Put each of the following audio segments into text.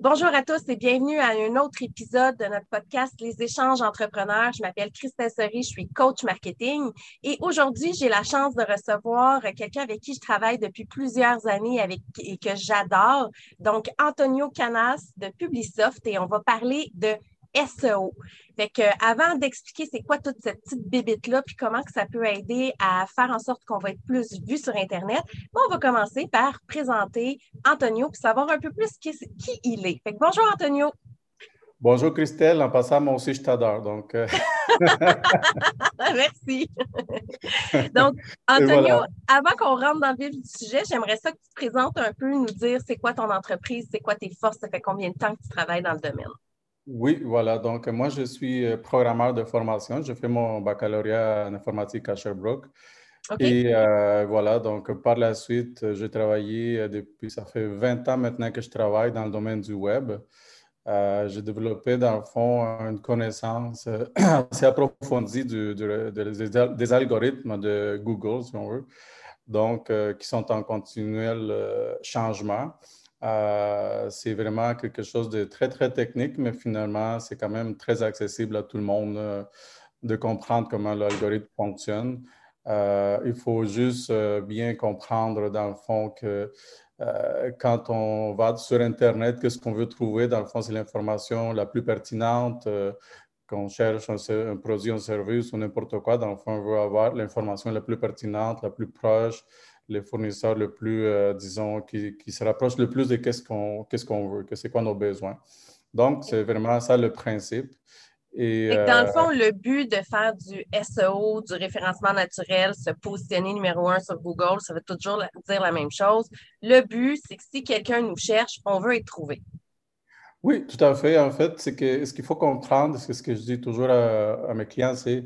Bonjour à tous et bienvenue à un autre épisode de notre podcast Les échanges entrepreneurs. Je m'appelle Christelle Seri, je suis coach marketing et aujourd'hui, j'ai la chance de recevoir quelqu'un avec qui je travaille depuis plusieurs années avec, et que j'adore. Donc, Antonio Canas de Publisoft et on va parler de SEO. Fait que avant d'expliquer c'est quoi toute cette petite bébite-là, puis comment que ça peut aider à faire en sorte qu'on va être plus vu sur Internet, on va commencer par présenter Antonio pour savoir un peu plus qui, il est. Fait que bonjour Antonio. Bonjour Christelle, en passant, moi aussi je t'adore. Donc, euh. Merci. donc, Antonio, avant qu'on rentre dans le vif du sujet, j'aimerais ça que tu te présentes un peu, nous dire c'est quoi ton entreprise, c'est quoi tes forces, ça fait combien de temps que tu travailles dans le domaine? Oui, voilà. Donc, moi, je suis euh, programmeur de formation. Je fais mon baccalauréat en informatique à Sherbrooke. Et euh, voilà, donc par la suite, j'ai travaillé euh, depuis, ça fait 20 ans maintenant que je travaille dans le domaine du web. j'ai développé, dans le fond, une connaissance assez approfondie des algorithmes de Google, si on veut, donc qui sont en continuel changement. Euh, c'est vraiment quelque chose de très, très technique, mais finalement, c'est quand même très accessible à tout le monde euh, de comprendre comment l'algorithme fonctionne. Euh, il faut juste bien comprendre, dans le fond, que quand on va sur Internet, qu'est-ce qu'on veut trouver? Dans le fond, c'est l'information la plus pertinente. qu'on cherche un, produit, un service ou n'importe quoi, dans le fond, on veut avoir l'information la plus pertinente, la plus proche, les fournisseurs le plus, euh, disons, qui, qui, se rapprochent le plus de qu'est-ce qu'on qu'est-ce qu'on veut, que c'est quoi nos besoins. Donc, c'est vraiment ça le principe. Et, dans le euh, fond, le but de faire du SEO, du référencement naturel, se positionner numéro un sur Google, ça veut toujours dire la même chose. Le but, c'est que si quelqu'un nous cherche, on veut être trouvé. Oui, tout à fait. En fait, c'est que ce qu'il faut comprendre, c'est ce que je dis toujours à mes clients, c'est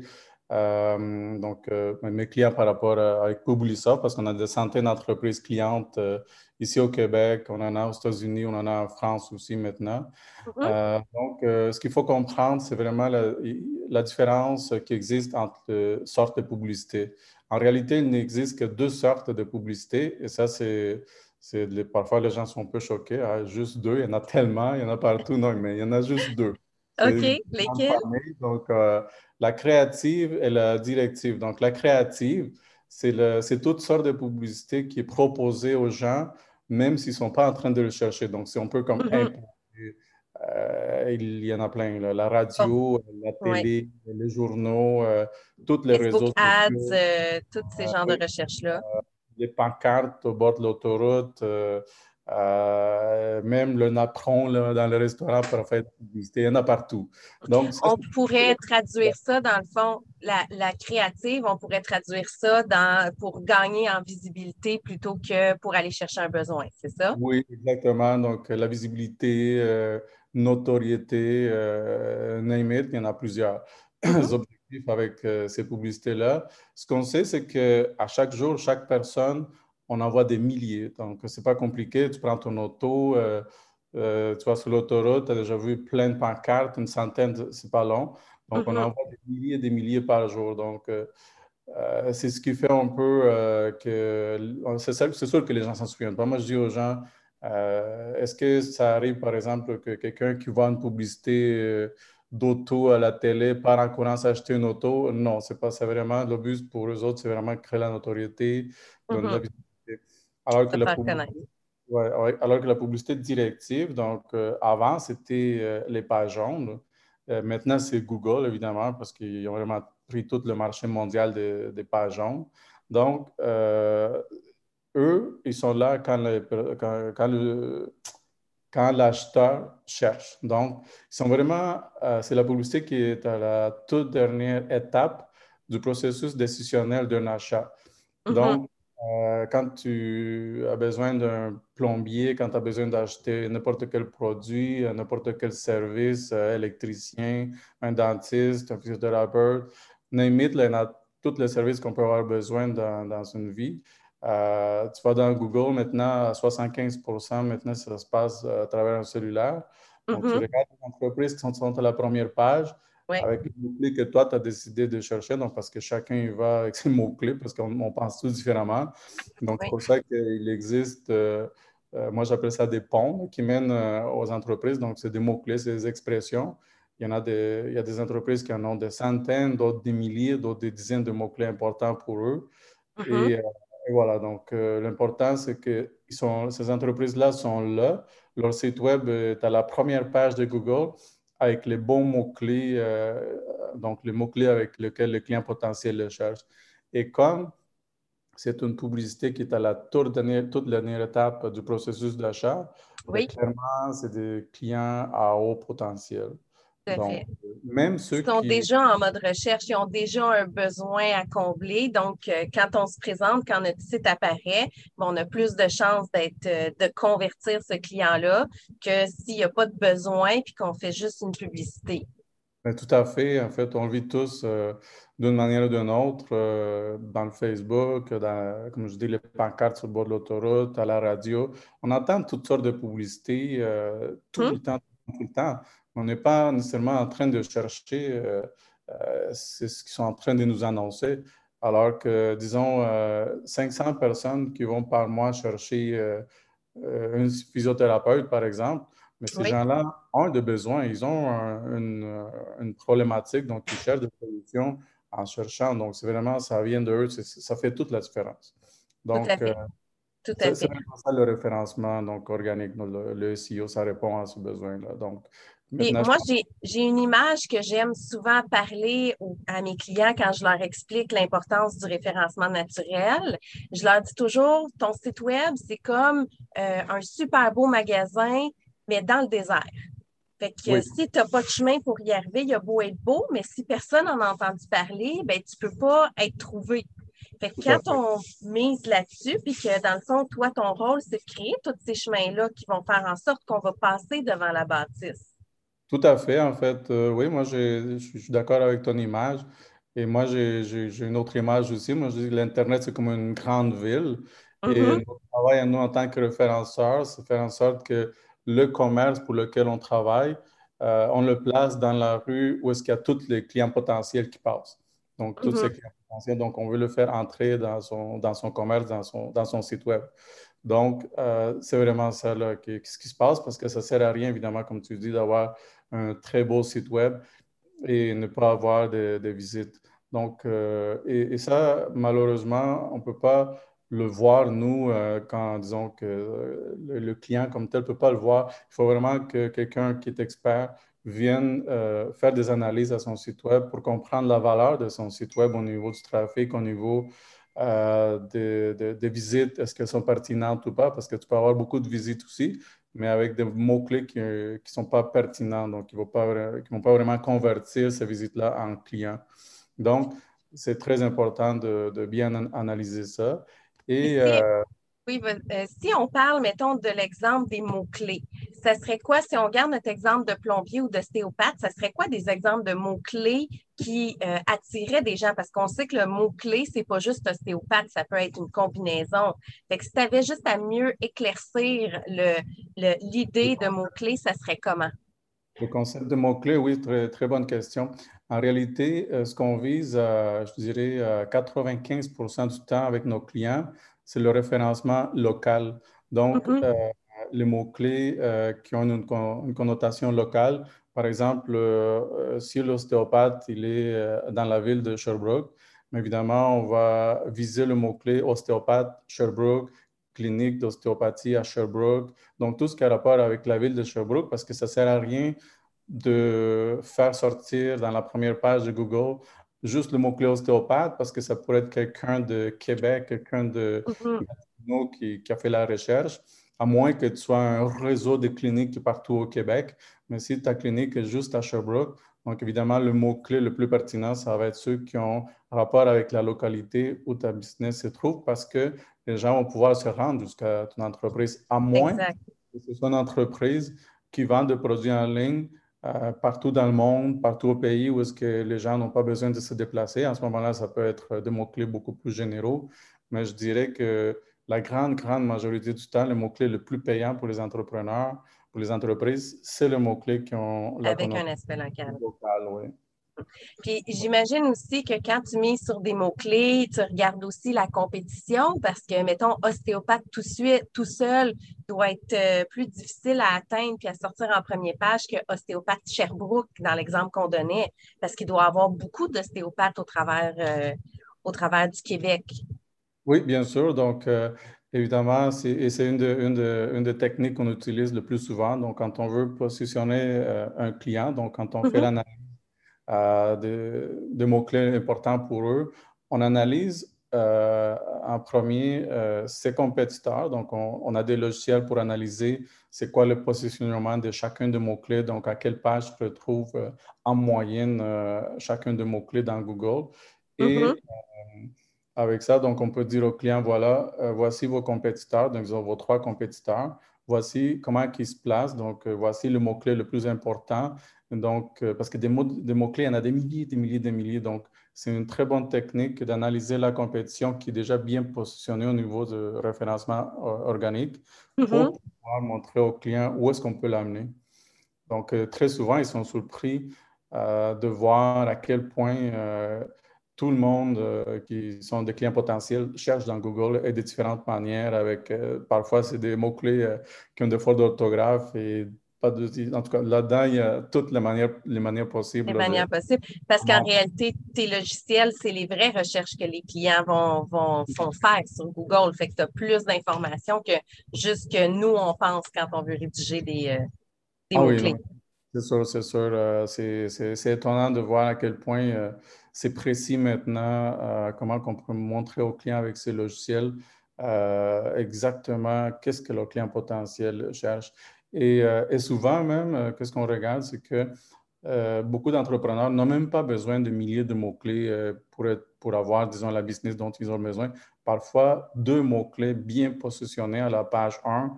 donc, euh, mes clients par rapport à, avec Publisoft, parce qu'on a des centaines d'entreprises clientes euh, ici au Québec, on en a aux États-Unis, on en a en France aussi maintenant. Mm-hmm. donc, ce qu'il faut comprendre, c'est vraiment la, différence qui existe entre sortes de publicité. En réalité, il n'existe que deux sortes de publicité, et ça, c'est parfois les gens sont un peu choqués. Ah, juste deux, il y en a tellement, il y en a partout. Non, mais il y en a juste deux. OK, lesquels? Donc, euh, la créative et la directive. Donc, la créative, c'est toutes sortes de publicités qui est proposée aux gens, même s'ils ne sont pas en train de le chercher. Donc, c'est un peu comme mm-hmm. euh, il y en a plein, la radio, la télé, les journaux, euh, toutes les réseaux sociaux. ads, tous ces genres de recherches-là. les pancartes au bord de l'autoroute, euh, même le napperon dans le restaurant pour faire publicité, il y en a partout. Donc, on pourrait traduire ça, dans le fond, la, la, créative, on pourrait traduire ça dans, pour gagner en visibilité plutôt que pour aller chercher un besoin, c'est ça? Oui, exactement. Donc, la visibilité, euh, notoriété, euh, name it, il y en a plusieurs mm-hmm. objectifs avec ces publicités-là. Ce qu'on sait, c'est qu'à chaque jour, chaque personne on envoie des milliers. Donc, c'est pas compliqué. Tu prends ton auto, euh, euh, tu vas sur l'autoroute, tu as déjà vu plein de pancartes, une centaine, c'est pas long. Donc, on mm-hmm. envoie des milliers et des milliers par jour. Donc, euh, c'est ce qui fait un peu que. C'est sûr que les gens s'en souviennent pas. Moi, je dis aux gens est-ce que ça arrive, par exemple, que quelqu'un qui voit une publicité d'auto à la télé part en courant s'acheter une auto? Non, c'est pas ça vraiment. Le but pour eux autres, c'est vraiment créer la notoriété, donner la mm-hmm. Alors que, la publicité, alors que la publicité directive, donc euh, avant, c'était euh, les pages jaunes. Euh, maintenant, c'est Google, évidemment, parce qu'ils ont vraiment pris tout le marché mondial des, pages jaunes. Donc, eux, ils sont là quand, quand, l'acheteur cherche. Donc, ils sont vraiment, c'est la publicité qui est à la toute dernière étape du processus décisionnel d'un achat. Mm-hmm. Donc, euh, quand tu as besoin d'un plombier, quand tu as besoin d'acheter n'importe quel produit, euh, n'importe quel service, euh, électricien, un dentiste, un physiothérapeute, a tous les services qu'on peut avoir besoin dans, dans une vie. tu vas dans Google maintenant, à 75 maintenant, ça se passe à travers un cellulaire. Donc, tu mm-hmm. regardes les entreprises qui sont, sont à la première page, avec les mots-clés que toi, tu as décidé de chercher, donc parce que chacun y va avec ses mots-clés, parce qu'on pense tous différemment. Donc, c'est pour ça qu'il existe euh, moi j'appelle ça des ponts qui mènent aux entreprises. Donc, c'est des mots-clés, c'est des expressions. Il y, en a des, il y a des entreprises qui en ont des centaines, d'autres des milliers, d'autres des dizaines de mots-clés importants pour eux. Mm-hmm. et, et, voilà, donc l'important, c'est que sont, ces entreprises-là sont là. Leur site web est à la première page de Google avec les bons mots-clés, euh, donc les mots-clés avec lesquels le client potentiel le cherche. Et comme c'est une publicité qui est à la toute dernière, toute dernière étape du processus d'achat, clairement, c'est des clients à haut potentiel. Donc, même ceux ils sont déjà en mode recherche, ils ont déjà un besoin à combler. Donc, euh, quand on se présente, quand notre site apparaît, on a plus de chances d'être, euh, de convertir ce client-là que s'il n'y a pas de besoin puis qu'on fait juste une publicité. Ben, tout à fait. En fait, on vit tous euh, d'une manière ou d'une autre dans le Facebook, dans, comme je dis, les pancartes sur le bord de l'autoroute, à la radio. On entend toutes sortes de publicités tout le hum? temps, tout le temps. On n'est pas nécessairement en train de chercher euh, euh, ce qu'ils sont en train de nous annoncer, alors que, disons, 500 euh, personnes qui vont par mois chercher un physiothérapeute, par exemple, mais ces gens-là ont des besoins, ils ont une, problématique, donc ils cherchent des solutions en cherchant. Donc, c'est vraiment, ça vient d'eux, ça fait toute la différence. Donc, tout C'est ça le référencement donc, organique, le, le SEO, ça répond à ce besoin-là. Donc, moi, j'ai une image que j'aime souvent parler à mes clients quand je leur explique l'importance du référencement naturel. Je leur dis toujours, ton site web, c'est comme euh, un super beau magasin, mais dans le désert. Fait que si tu n'as pas de chemin pour y arriver, il y a beau être beau, mais si personne n'en a entendu parler, ben, tu ne peux pas être trouvé. Fait que quand on mise là-dessus, puis que dans le fond, toi, ton rôle, c'est de créer tous ces chemins-là qui vont faire en sorte qu'on va passer devant la bâtisse. Tout à fait, en fait. Euh, oui, moi, je suis d'accord avec ton image. Et moi, j'ai une autre image aussi. Moi, je dis que l'Internet, c'est comme une grande ville. Et mm-hmm. notre travail, nous, en tant que référenceurs, c'est faire en sorte que le commerce pour lequel on travaille, euh, on le place dans la rue où est-ce qu'il y a tous les clients potentiels qui passent. Donc, tous ces mm-hmm. clients potentiels. Donc, on veut le faire entrer dans son, dans son commerce, dans son, dans son site web. Donc, euh, c'est vraiment ça là, qui, ce qui se passe parce que ça ne sert à rien, évidemment, comme tu dis, d'avoir un très beau site web et ne pas avoir de, visites. Donc, euh, et, ça, malheureusement, on ne peut pas le voir, nous, euh, quand disons que le, client comme tel ne peut pas le voir. Il faut vraiment que quelqu'un qui est expert vienne faire des analyses à son site web pour comprendre la valeur de son site web au niveau du trafic, au niveau euh, des, visites, est-ce qu'elles sont pertinentes ou pas, parce que tu peux avoir beaucoup de visites aussi, mais avec des mots-clés qui ne sont pas pertinents, donc qui ne vont, pas, vont pas vraiment convertir ces visites-là en clients. Donc, c'est très important de, bien analyser ça. Et, euh, oui, euh, si on parle, mettons, de l'exemple des mots-clés, ça serait quoi, si on regarde notre exemple de plombier ou d'ostéopathe, ça serait quoi des exemples de mots-clés qui euh, attiraient des gens? Parce qu'on sait que le mot-clé, c'est pas juste ostéopathe, ça peut être une combinaison. Fait que si tu avais juste à mieux éclaircir l'idée de mots-clés, ça serait comment? Le concept de mots-clés, oui, très, très bonne question. En réalité, euh, ce qu'on vise, je dirais, 95% du temps avec nos clients, c'est le référencement local. Donc, mm-hmm. euh, les mots-clés euh, qui ont une, connotation locale, par exemple, euh, si l'ostéopathe il est dans la ville de Sherbrooke, évidemment, on va viser le mot-clé ostéopathe Sherbrooke, clinique d'ostéopathie à Sherbrooke. Donc, tout ce qui a rapport avec la ville de Sherbrooke, parce que ça ne sert à rien de faire sortir dans la première page de Google juste le mot-clé ostéopathe parce que ça pourrait être quelqu'un de Québec, quelqu'un de mm-hmm. qui, a fait la recherche, à moins que tu sois un réseau de cliniques partout au Québec. Mais si ta clinique est juste à Sherbrooke, donc évidemment, le mot-clé le plus pertinent, ça va être ceux qui ont rapport avec la localité où ta business se trouve parce que les gens vont pouvoir se rendre jusqu'à ton entreprise, à moins que ce soit une entreprise qui vend des produits en ligne euh, partout dans le monde, partout au pays où est-ce que les gens n'ont pas besoin de se déplacer. En ce moment-là, ça peut être des mots-clés beaucoup plus généraux, mais je dirais que la grande, grande majorité du temps, le mot-clé le plus payant pour les entrepreneurs, pour les entreprises, c'est le mot-clé qui ont... Avec un aspect local. local oui. Puis j'imagine aussi que quand tu mets sur des mots-clés, tu regardes aussi la compétition parce que, mettons, ostéopathe tout, suite, tout seul doit être euh, plus difficile à atteindre puis à sortir en première page que ostéopathe Sherbrooke dans l'exemple qu'on donnait parce qu'il doit y avoir beaucoup d'ostéopathes au travers, euh, au travers du Québec. Oui, bien sûr. Donc, euh, évidemment, c'est, c'est une, de, une, des techniques qu'on utilise le plus souvent. Donc, quand on veut positionner un client, donc quand on fait mm-hmm. l'analyse euh, de, mots-clés importants pour eux. On analyse euh, en premier euh, ses compétiteurs. Donc, on, a des logiciels pour analyser c'est quoi le positionnement de chacun des mots-clés, donc à quelle page se retrouve en moyenne chacun des mots-clés dans Google. Et mm-hmm. avec ça, donc, on peut dire au client, voilà, voici vos compétiteurs, donc ils ont vos trois compétiteurs. Voici comment ils se placent. Donc, voici le mot-clé le plus important donc, euh, parce que des, mots, des mots-clés, il y en a des milliers, des milliers, des milliers. Donc, c'est une très bonne technique d'analyser la compétition qui est déjà bien positionnée au niveau de référencement euh, organique pour mm-hmm. pouvoir montrer aux clients où est-ce qu'on peut l'amener. Donc, euh, très souvent, ils sont surpris de voir à quel point tout le monde qui sont des clients potentiels cherche dans Google et de différentes manières avec, parfois, c'est des mots-clés qui ont des fautes d'orthographe et en tout cas, là-dedans, il y a toutes les manières, les manières possibles. Les manières possibles. Parce qu'en réalité, tes logiciels, c'est les vraies recherches que les clients vont, vont, faire sur Google. Fait que tu as plus d'informations que juste que nous, on pense quand on veut rédiger des, euh, ah mots-clés. c'est sûr, c'est sûr. Euh, c'est étonnant de voir à quel point euh, c'est précis maintenant, comment on peut montrer aux clients avec ces logiciels exactement qu'est-ce que le client potentiel cherche. Euh, et, souvent même, euh, qu'est-ce qu'on regarde, c'est que euh, beaucoup d'entrepreneurs n'ont même pas besoin de milliers de mots-clés pour, pour avoir, disons, la business dont ils ont besoin. Parfois, deux mots-clés bien positionnés à la page 1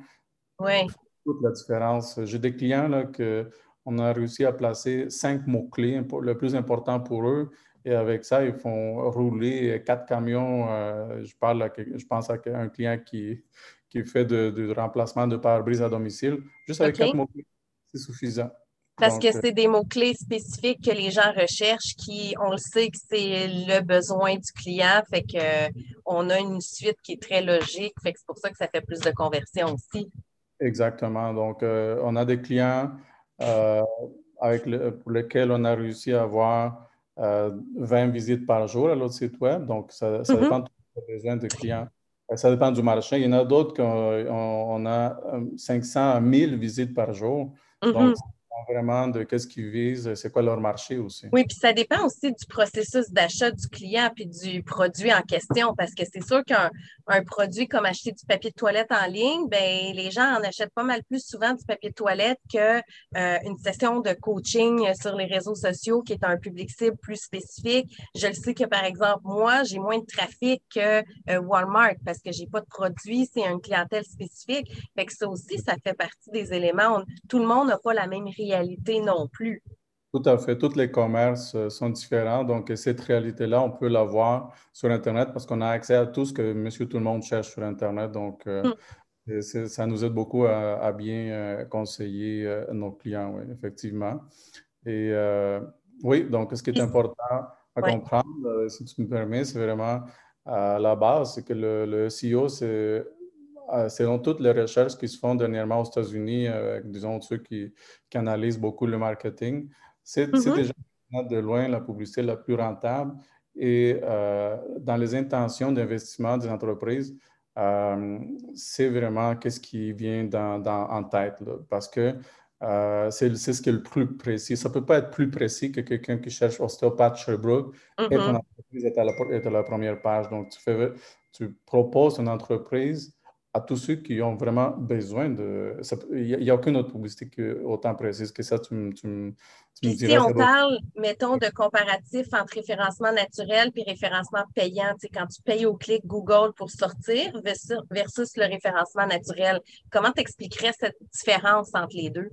oui. toute la différence. J'ai des clients là, que on a réussi à placer cinq mots-clés, le plus important pour eux. Et avec ça, ils font rouler quatre camions. je, parle je pense à un client qui, qui fait du remplacement de pare-brise à domicile. Juste avec quatre mots-clés, c'est suffisant. Parce que euh, c'est des mots-clés spécifiques que les gens recherchent, qui, on le sait que c'est le besoin du client, fait que on a une suite qui est très logique, fait que c'est pour ça que ça fait plus de conversion aussi. Exactement. Donc, euh, on a des clients euh, avec pour lesquels on a réussi à avoir 20 visites par jour à notre site web. Donc, ça, ça mm-hmm. dépend des besoins des clients. Ben, ça dépend du marché. Il y en a d'autres qu'on a 500 à 1000 visites par jour. Mm-hmm. Donc, vraiment de qu'est-ce qu'ils visent, c'est quoi leur marché aussi. Oui, puis ça dépend aussi du processus d'achat du client puis du produit en question, parce que c'est sûr qu'un produit comme acheter du papier de toilette en ligne, ben les gens en achètent pas mal plus souvent du papier de toilette qu'une euh, session de coaching sur les réseaux sociaux qui est un public cible plus spécifique. Je le sais que par exemple moi, j'ai moins de trafic que euh, Walmart parce que j'ai pas de produit, c'est une clientèle spécifique. Fait que ça aussi, ça fait partie des éléments. tout le monde n'a pas la même réalité non plus. Tout à fait. Tous les commerces euh, sont différents. Donc, cette réalité-là, on peut la voir sur Internet parce qu'on a accès à tout ce que monsieur tout le monde cherche sur Internet. Donc, euh, hmm. ça nous aide beaucoup à, bien euh, conseiller nos clients, oui, effectivement. Et oui, donc, ce qui est important à comprendre, si tu me permets, c'est vraiment la base, c'est que le, le SEO, c'est selon toutes les recherches qui se font dernièrement aux États-Unis, euh, disons ceux qui, qui, analysent beaucoup le marketing, c'est mm-hmm. déjà de loin la publicité la plus rentable. Et euh, dans les intentions d'investissement des entreprises, c'est vraiment qu'est-ce qui vient dans, en tête, parce que c'est ce qui est le plus précis. Ça ne peut pas être plus précis que quelqu'un qui cherche ostéopathe Sherbrooke et ton mm-hmm. entreprise est à, la, est à, la, première page. Donc, tu, fais, tu proposes une entreprise à tous ceux qui ont vraiment besoin de... Il n'y a, aucune autre publicité autant précise que ça. Tu, tu, tu me Si on parle, mettons, de comparatif entre référencement naturel et référencement payant, quand tu payes au clic Google pour sortir versus, le référencement naturel, comment tu expliquerais cette différence entre les deux?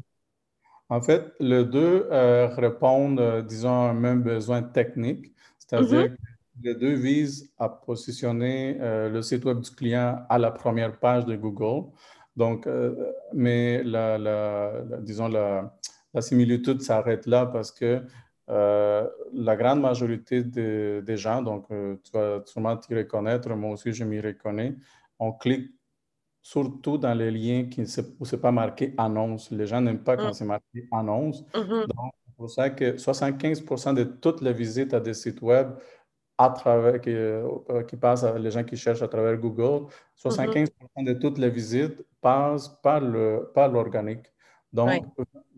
En fait, les deux euh, répondent, euh, disons, à un même besoin technique, c'est-à-dire mm-hmm. Les deux visent à positionner euh, le site web du client à la première page de Google. Donc, euh, mais la, disons, la, similitude s'arrête là parce que la grande majorité des gens, donc tu vas sûrement t'y reconnaître, moi aussi je m'y reconnais, on clique surtout dans les liens qui, où ce n'est pas marqué annonce. Les gens n'aiment pas quand mm. c'est marqué annonce. Mm-hmm. Donc, c'est pour ça que 75% de toutes les visites à des sites web à travers, qui, euh, qui passent, les gens qui cherchent à travers Google, 75 mm-hmm. de toutes les visites passent par l'organique. Par Donc,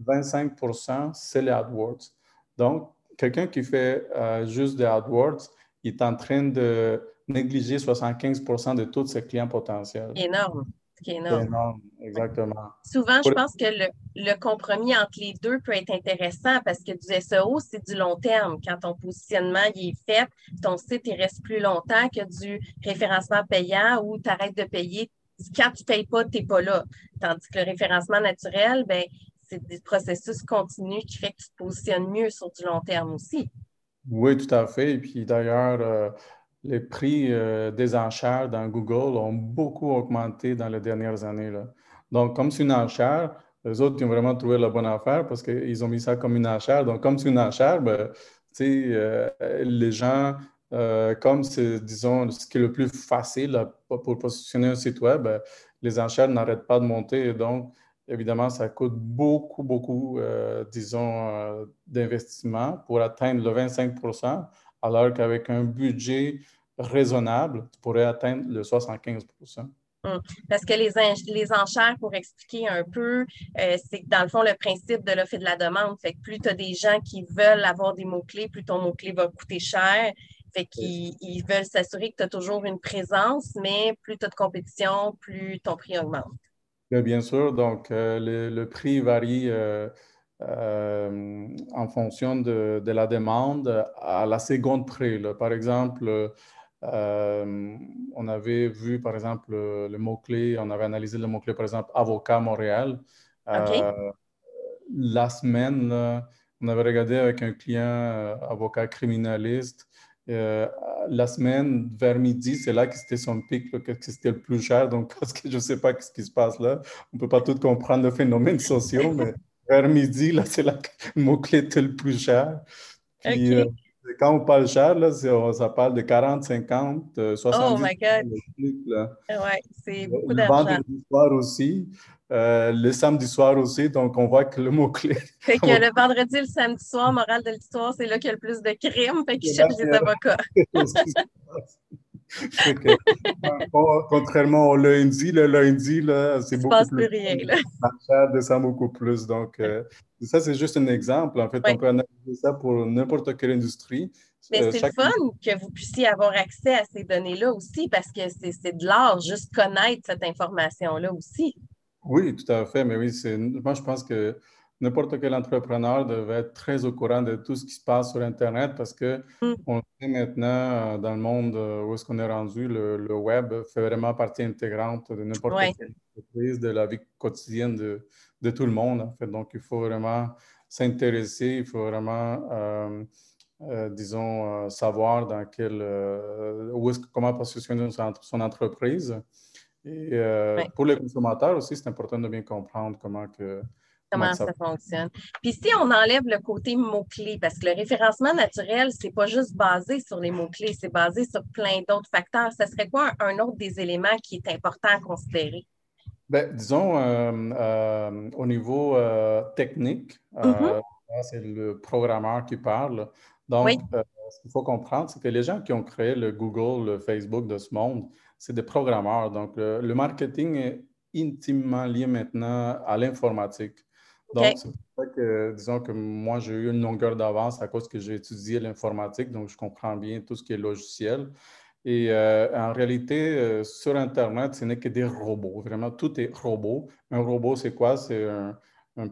25% c'est les AdWords. Donc, quelqu'un qui fait euh, juste des AdWords, il est en train de négliger 75% de tous ses clients potentiels. Énorme. C'est énorme. énorme. exactement. Souvent, je pense que le, compromis entre les deux peut être intéressant parce que du SEO, c'est du long terme. Quand ton positionnement est fait, ton site il reste plus longtemps que du référencement payant où tu arrêtes de payer. Quand tu ne payes pas, tu n'es pas là. Tandis que le référencement naturel, ben, c'est des processus continus qui fait que tu te positionnes mieux sur du long terme aussi. Oui, tout à fait. Et puis d'ailleurs, euh, les prix euh, des enchères dans Google ont beaucoup augmenté dans les dernières années. Donc, comme c'est une enchère, les autres ont vraiment trouvé la bonne affaire parce qu'ils ont mis ça comme une enchère. Donc, comme c'est une enchère, ben, euh, les gens, euh, comme c'est, disons, ce qui est le plus facile pour positionner un site web, ben, les enchères n'arrêtent pas de monter. donc, évidemment, ça coûte beaucoup, beaucoup, disons, d'investissement pour atteindre le 25 alors qu'avec un budget raisonnable, tu pourrais atteindre le 75% hum. Parce que les, les, enchères, pour expliquer un peu, euh, c'est que dans le fond, le principe de l'offre et de la demande, fait que plus tu as des gens qui veulent avoir des mots-clés, plus ton mot-clé va coûter cher. Fait qu'ils ils veulent s'assurer que tu as toujours une présence, mais plus tu as de compétition, plus ton prix augmente. Bien sûr, donc euh, le, prix varie euh, euh, en fonction de, la demande à la seconde près. Par exemple, euh, on avait vu, par exemple, le, mot-clé, on avait analysé le mot-clé, par exemple, avocat Montréal. Euh, la semaine, on avait regardé avec un client avocat criminaliste. la semaine, vers midi, c'est là que c'était son pic, que c'était le plus cher. Donc, parce que je ne sais pas ce qui se passe là. On ne peut pas tout comprendre le phénomène social, mais vers midi, là, c'est le mot-clé le plus cher. Puis, euh, quand on parle cher, là, ça parle de 40, 50, 70. Oh my God! Oui, c'est beaucoup d'argent. Le vendredi soir aussi, euh, le samedi soir aussi, donc on voit que le mot-clé. Fait que le vendredi, le samedi soir, morale de l'histoire, c'est là qu'il y a le plus de crimes, fait qu'ils cherchent des avocats. contrairement au lundi, le lundi, c'est beaucoup plus. rien, là. Ça descend beaucoup plus. Donc, euh, ça, c'est juste un exemple. En fait, on peut analyser ça pour n'importe quelle industrie. Mais euh, c'est fun que vous puissiez avoir accès à ces données-là aussi parce que c'est de l'art, juste connaître cette information-là aussi. Oui, tout à fait. Mais oui, moi, je pense que n'importe quel entrepreneur devait être très au courant de tout ce qui se passe sur Internet parce que mm. on sait maintenant euh, dans le monde euh, où est-ce qu'on est rendu, le, web fait vraiment partie intégrante de n'importe quelle entreprise, de la vie quotidienne de, de, tout le monde. En fait. Donc, il faut vraiment s'intéresser, il faut vraiment, euh, disons, savoir dans quel, où est comment positionner son, son entreprise. Et pour les consommateurs aussi, c'est important de bien comprendre comment que comment ça, fonctionne. Puis si on enlève le côté mots-clés, parce que le référencement naturel, c'est pas juste basé sur les mots-clés, c'est basé sur plein d'autres facteurs. Ce serait quoi un, autre des éléments qui est important à considérer? Bien, disons, euh, euh, au niveau euh, technique, mm-hmm. c'est le programmeur qui parle. Donc, ce qu'il faut comprendre, c'est que les gens qui ont créé le Google, le Facebook de ce monde, c'est des programmeurs. Donc, le marketing est intimement lié maintenant à l'informatique. Donc, c'est pour ça que, disons que moi, j'ai eu une longueur d'avance à cause que j'ai étudié l'informatique, donc je comprends bien tout ce qui est logiciel. Et euh, en réalité, euh, sur Internet, ce n'est que des robots. Vraiment, tout est robot. Un robot, c'est quoi? C'est un,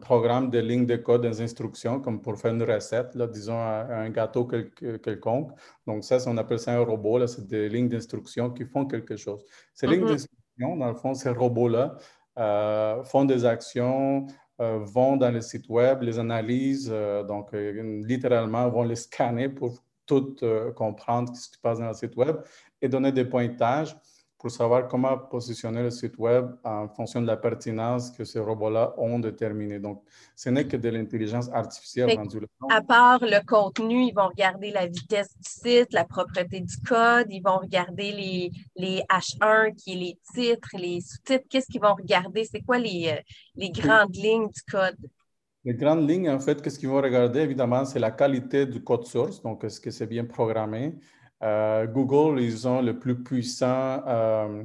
programme de lignes de code, des instructions, comme pour faire une recette, là, disons un, gâteau quelconque. Donc, ça, on appelle ça un robot. C'est des lignes d'instructions qui font quelque chose. Ces lignes mm-hmm. d'instructions, dans le fond, ces robots-là euh, font des actions, vont dans le site web, les analysent, euh, donc euh, littéralement vont les scanner pour tout comprendre ce qui se passe dans le site web et donner des pointages pour savoir comment positionner le site web en fonction de la pertinence que ces robots-là ont déterminée. Donc, ce n'est que de l'intelligence artificielle rendue À part le contenu, ils vont regarder la vitesse du site, la propreté du code, ils vont regarder les, les H1, qui est les titres, les sous-titres. Qu'est-ce qu'ils vont regarder? C'est quoi les, euh, les grandes lignes du code? Les grandes lignes, en fait, qu'est-ce qu'ils vont regarder? Évidemment, c'est la qualité du code source, donc est-ce que c'est bien programmé? Euh, Google, ils ont le plus puissant euh,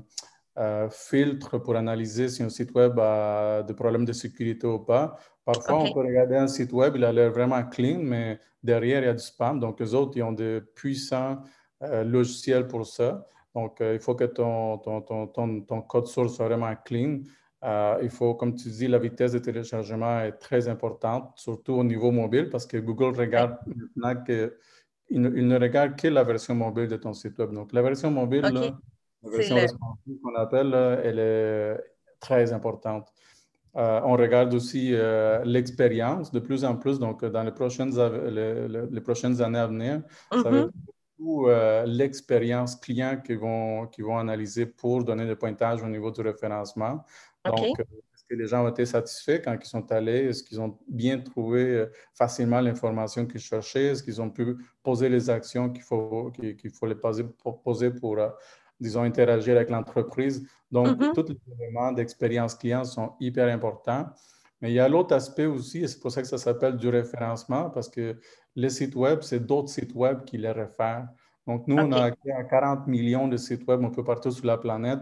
euh, filtre pour analyser si un site web a des problèmes de sécurité ou pas. Parfois, on peut regarder un site web, il a l'air vraiment clean, mais derrière, il y a du spam. Donc, les autres, ils ont de puissants logiciels pour ça. Donc, il faut que ton, ton, ton, ton, code source soit vraiment clean. il faut, comme tu dis, la vitesse de téléchargement est très importante, surtout au niveau mobile, parce que Google regarde maintenant que il ne, regarde que la version mobile de ton site web. Donc, la version mobile, la version qu'on appelle, elle est très importante. Euh, on regarde aussi euh, l'expérience de plus en plus. Donc, dans les prochaines, les, prochaines années à venir, ça va mm-hmm. être beaucoup euh, l'expérience client qu'ils vont, qui vont analyser pour donner des pointages au niveau du référencement. Donc, que les gens ont été satisfaits quand ils sont allés? Est-ce qu'ils ont bien trouvé euh, facilement l'information qu'ils cherchaient? Est-ce qu'ils ont pu poser les actions qu'il faut, qu'il faut les poser pour, poser pour euh, disons, interagir avec l'entreprise? Donc, mm-hmm. tous les éléments d'expérience client sont hyper importants. Mais il y a l'autre aspect aussi, et c'est pour ça que ça s'appelle du référencement, parce que les sites web, c'est d'autres sites web qui les réfèrent. Donc, nous, on a 40 millions de sites web un peu partout sur la planète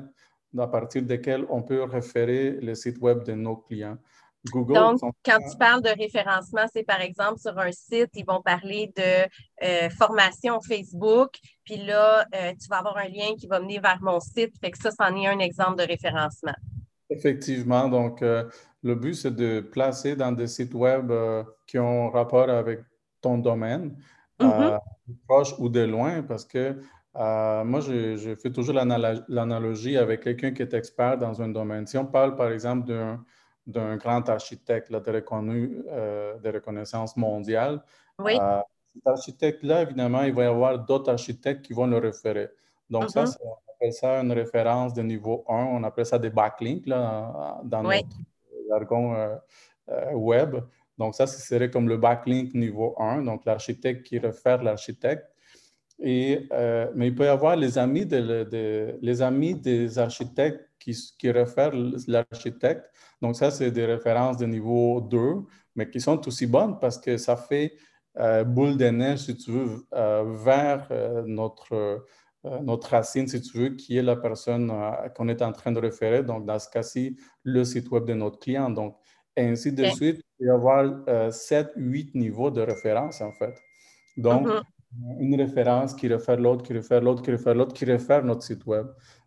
à partir desquels on peut référer le site web de nos clients. Google, Donc, quand tu parles de référencement, c'est par exemple sur un site, ils vont parler de euh, formation Facebook, puis là, euh, tu vas avoir un lien qui va mener vers mon site. Fait que ça, c'en est un exemple de référencement. Effectivement. Donc, euh, le but, c'est de placer dans des sites web qui ont rapport avec ton domaine, mm-hmm. proche ou de loin, parce que euh, moi, je, fais toujours l'analogie avec quelqu'un qui est expert dans un domaine. Si on parle, par exemple, d'un grand architecte là, de, reconnu, euh, de reconnaissance mondiale, euh, cet architecte-là, évidemment, il va y avoir d'autres architectes qui vont le référer. Donc, ça, mm-hmm. on appelle ça une référence de niveau 1. On appelle ça des backlinks là, dans notre jargon web. Donc, ça, ce serait comme le backlink niveau 1, donc l'architecte qui réfère l'architecte. Et, euh, mais il peut y avoir les amis, de, les amis des architectes qui, qui réfèrent l'architecte. Donc, ça, c'est des références de niveau 2, mais qui sont aussi bonnes parce que ça fait euh, boule de neige, si tu veux, euh, vers notre, notre racine, si tu veux, qui est la personne qu'on est en train de référer. Donc, dans ce cas-ci, le site web de notre client. Donc, ainsi de suite, il peut y avoir 7, 8 niveaux de référence, en fait. Donc, mm-hmm une référence qui réfère l'autre, qui réfère l'autre, qui réfère l'autre, qui réfère notre site web.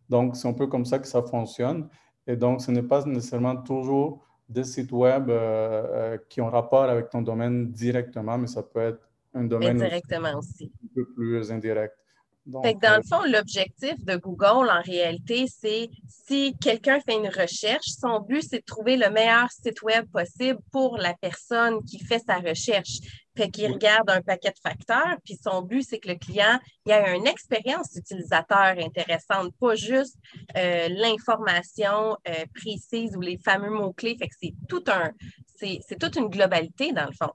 Donc, c'est un peu comme ça que ça fonctionne. Et donc, ce n'est pas nécessairement toujours des sites web euh, euh, qui ont rapport avec ton domaine directement, mais ça peut être un domaine aussi. un peu plus indirect dans le fond, l'objectif de Google, en réalité, c'est si quelqu'un fait une recherche, son but, c'est de trouver le meilleur site web possible pour la personne qui fait sa recherche. Fait qu'il regarde un paquet de facteurs, puis son but, c'est que le client ait une expérience utilisateur intéressante, pas juste euh, l'information euh, précise ou les fameux mots-clés. Fait que c'est tout un, c'est toute une globalité, dans le fond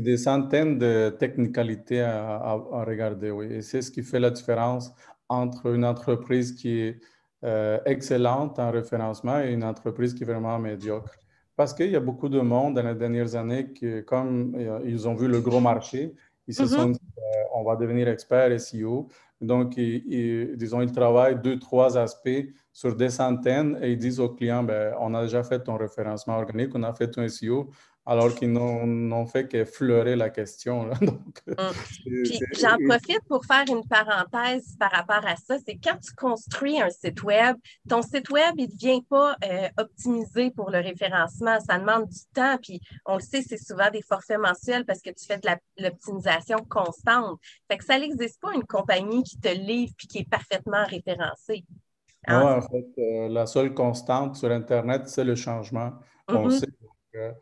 des centaines de technicalités à, regarder, oui. Et c'est ce qui fait la différence entre une entreprise qui est euh, excellente en référencement et une entreprise qui est vraiment médiocre. Parce qu'il y a beaucoup de monde dans les dernières années qui, comme euh, ils ont vu le gros marché, ils se mm-hmm. sont dit, euh, on va devenir expert SEO. Donc, disons, ils travaillent deux, trois aspects sur des centaines et ils disent aux clients, ben, on a déjà fait ton référencement organique, on a fait ton SEO, alors qu'ils n'ont fait qu'effleurer la question. Hum. J'en profite pour faire une parenthèse par rapport à ça. C'est quand tu construis un site web, ton site web, il ne devient pas euh, optimisé pour le référencement. Ça demande du temps. Puis on le sait, c'est souvent des forfaits mensuels parce que tu fais de l'optimisation constante. Fait que ça n'existe pas une compagnie qui te livre puis qui est parfaitement référencée. Non, en fait, euh, la seule constante sur Internet, c'est le changement. On mm-hmm. sait que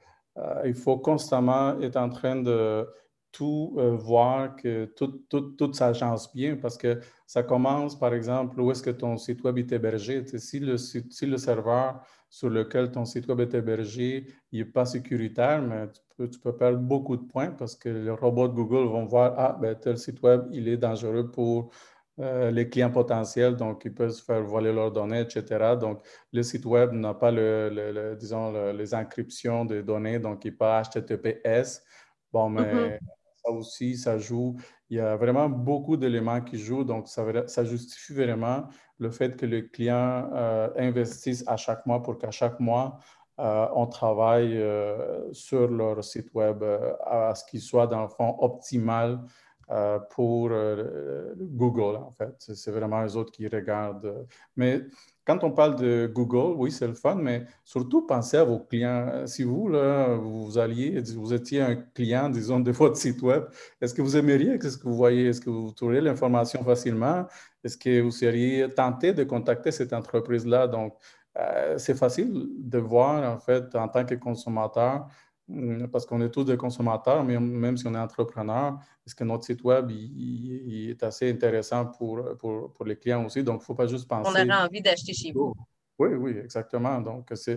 il faut constamment être en train de tout voir que tout, tout, tout s'agence bien parce que ça commence, par exemple, où est-ce que ton site web est hébergé? si, le, si le serveur sur lequel ton site web est hébergé n'est pas sécuritaire, mais tu peux, perdre beaucoup de points parce que les robots de Google vont voir, ah, ben, tel site web, il est dangereux pour euh, les clients potentiels, donc ils peuvent se faire voler leurs données, etc. Donc, le site web n'a pas, le, disons, les encryptions des données, donc il n'est pas HTTPS. Bon, mais mm-hmm. ça aussi, ça joue. Il y a vraiment beaucoup d'éléments qui jouent, donc ça, ça, justifie vraiment le fait que les clients euh, investissent à chaque mois pour qu'à chaque mois, euh, on travaille sur leur site web à ce qu'il soit dans le fond optimal euh, pour euh, Google, en fait. C'est vraiment les autres qui regardent. Mais quand on parle de Google, oui, c'est le fun, mais surtout pensez à vos clients. Si vous, là, vous alliez, vous étiez un client, disons, de votre site web, est-ce que vous aimeriez, qu'est-ce que vous voyez? Est-ce que vous trouveriez l'information facilement? Est-ce que vous seriez tenté de contacter cette entreprise-là? Donc, euh, c'est facile de voir, en fait, en tant que consommateur, Mm, parce qu'on est tous des consommateurs, mais même si on est entrepreneur, est-ce que notre site web il, est assez intéressant pour, pour, pour, les clients aussi? Donc, il ne faut pas juste penser. On aurait envie d'acheter chez vous. Oui, oui, exactement. Donc, ce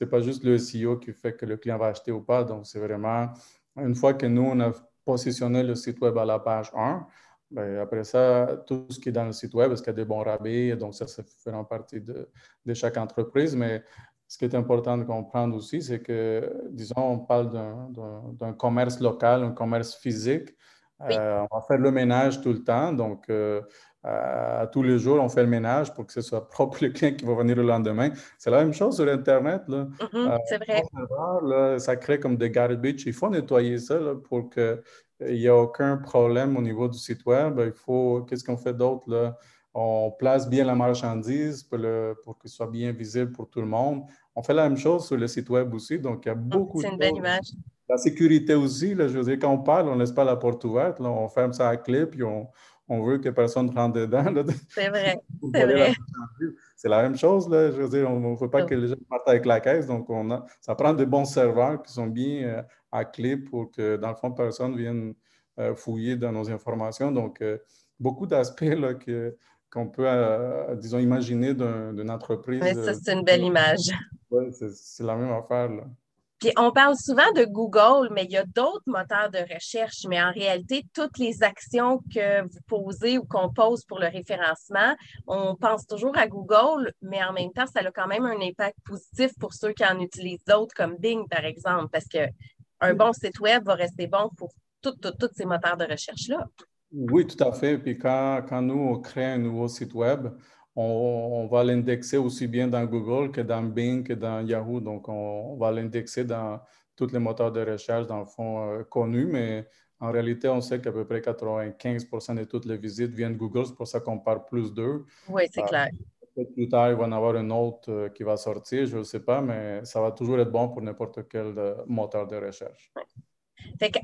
n'est pas juste le SEO qui fait que le client va acheter ou pas. Donc, c'est vraiment une fois que nous, on a positionné le site web à la page 1, ben, après ça, tout ce qui est dans le site web, est-ce qu'il y a des bons rabais? Donc, ça, ça fait partie de, de chaque entreprise. Mais ce qui est important de comprendre aussi, c'est que, disons, on parle d'un commerce local, un commerce physique. Euh, on va faire le ménage tout le temps. Donc, euh, à tous les jours, on fait le ménage pour que ce soit propre le client qui va venir le lendemain. C'est la même chose sur Internet. Mm-hmm, euh, c'est vrai. ça crée comme des garbage. Il faut nettoyer ça pour qu'il n'y ait aucun problème au niveau du site web. Il faut, qu'est-ce qu'on fait d'autre? On place bien la marchandise pour, le, pour soit bien visible pour tout le monde. On fait la même chose sur le site web aussi, donc il y a beaucoup C'est une belle image. La sécurité aussi, là, je veux dire, quand on parle, on ne laisse pas la porte ouverte, là, on ferme ça à clé, puis on, on veut que personne rentre dedans. C'est vrai, c'est vrai. C'est la même chose, là, je veux dire, on ne veut pas que les gens partent avec la caisse, donc on a, ça prend de bons serveurs qui sont bien euh, à clé pour que, dans le fond, personne vienne euh, fouiller dans nos informations. Donc, euh, beaucoup d'aspects que qu'on peut, disons, imaginer d'une entreprise. Oui, ça, c'est une belle image. Oui, c'est la même affaire. Là. Puis on parle souvent de Google, mais il y a d'autres moteurs de recherche. Mais en réalité, toutes les actions que vous posez ou qu'on pose pour le référencement, on pense toujours à Google, mais en même temps, ça a quand même un impact positif pour ceux qui en utilisent d'autres, comme Bing, par exemple, parce qu'un bon site Web va rester bon pour tous ces moteurs de recherche-là. Oui, tout à fait. Puis quand, quand nous, on crée un nouveau site Web, on, va l'indexer aussi bien dans Google que dans Bing, que dans Yahoo. Donc, on, va l'indexer dans tous les moteurs de recherche, dans le fond, euh, connus, mais en réalité, on sait qu'à peu près 95 de toutes les visites viennent de Google. C'est pour ça qu'on parle plus d'eux. Oui, c'est clair. Peut-être plus tard, il va y en avoir un autre euh, qui va sortir, je ne sais pas, mais ça va toujours être bon pour n'importe quel euh, moteur de recherche.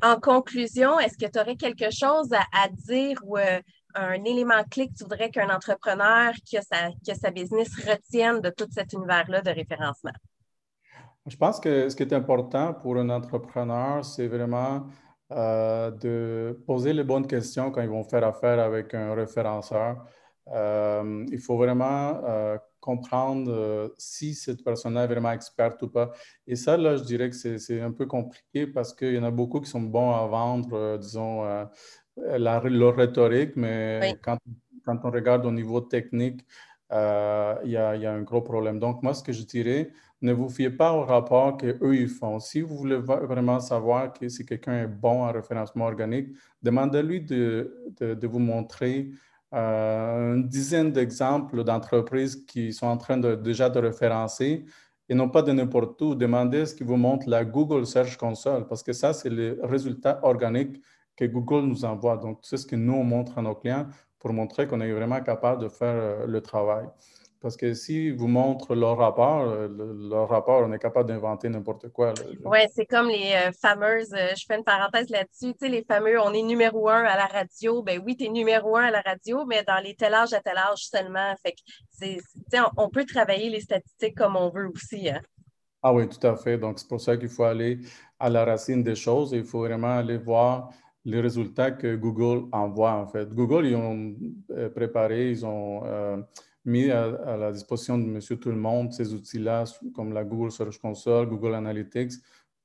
En conclusion, est-ce que tu aurais quelque chose à, dire ou un élément clé que tu voudrais qu'un entrepreneur qui a, sa, qui a sa business retienne de tout cet univers-là de référencement? Je pense que ce qui est important pour un entrepreneur, c'est vraiment euh, de poser les bonnes questions quand ils vont faire affaire avec un référenceur. Euh, il faut vraiment euh, comprendre si cette personne est vraiment experte ou pas. Et ça, là, je dirais que c'est un peu compliqué parce qu'il y en a beaucoup qui sont bons à vendre, disons, la, leur rhétorique, mais quand, quand, on regarde au niveau technique, euh, il y, a, y, a, un gros problème. Donc, moi, ce que je dirais, ne vous fiez pas au rapport qu'eux, ils font. Si vous voulez vraiment savoir que si quelqu'un est bon en référencement organique, demandez-lui de, de, de, vous montrer euh, une dizaine d'exemples d'entreprises qui sont en train de, déjà de référencer et non pas de n'importe où. Demandez ce qui vous montre la Google Search Console, parce que ça, c'est le résultat organique que Google nous envoie. Donc, c'est ce que nous, on montre à nos clients pour montrer qu'on est vraiment capable de faire euh, le travail. Parce que si vous montrez leur rapport, euh, leur rapport, on est capable d'inventer n'importe quoi. Oui, c'est comme les euh, fameuses, je fais une parenthèse là-dessus, tu sais, les fameux, on est numéro un à la radio. Ben oui, tu es numéro un à la radio, mais dans les tel âge à tel âge seulement. Fait que, c'est, on, on peut travailler les statistiques comme on veut aussi. Hein. Ah oui, tout à fait. Donc, c'est pour ça qu'il faut aller à la racine des choses. Il faut vraiment aller voir les résultats que Google envoie, en fait. Google, ils ont préparé, ils ont mis à, la disposition de monsieur tout le monde ces outils-là, comme la Google Search Console, Google Analytics,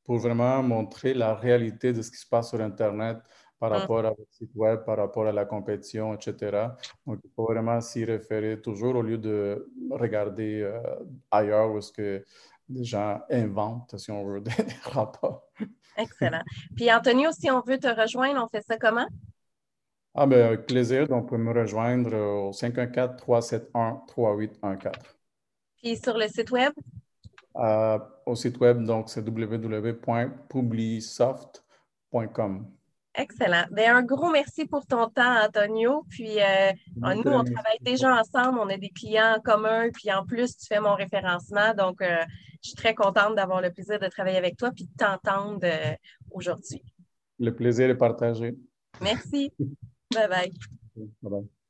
pour vraiment montrer la réalité de ce qui se passe sur Internet par mm. rapport à votre site web, par rapport à la compétition, etc. Donc, il faut vraiment s'y référer toujours au lieu de regarder euh, ailleurs où est-ce que les gens inventent, si on veut, des, rapports. Excellent. Puis, Antonio, si on veut te rejoindre, on fait ça comment? Ah, ben, avec plaisir. Donc, vous pouvez me rejoindre au 514-371-3814. Puis, sur le site web? Euh, au site web, donc, c'est www.publisoft.com. Excellent. Bien, un gros merci pour ton temps, Antonio. Puis euh, nous, on travaille déjà ensemble, on a des clients en commun, puis en plus, tu fais mon référencement. Donc, euh, je suis très contente d'avoir le plaisir de travailler avec toi puis de t'entendre euh, aujourd'hui. Le plaisir est partagé. Merci. bye bye. Bye bye.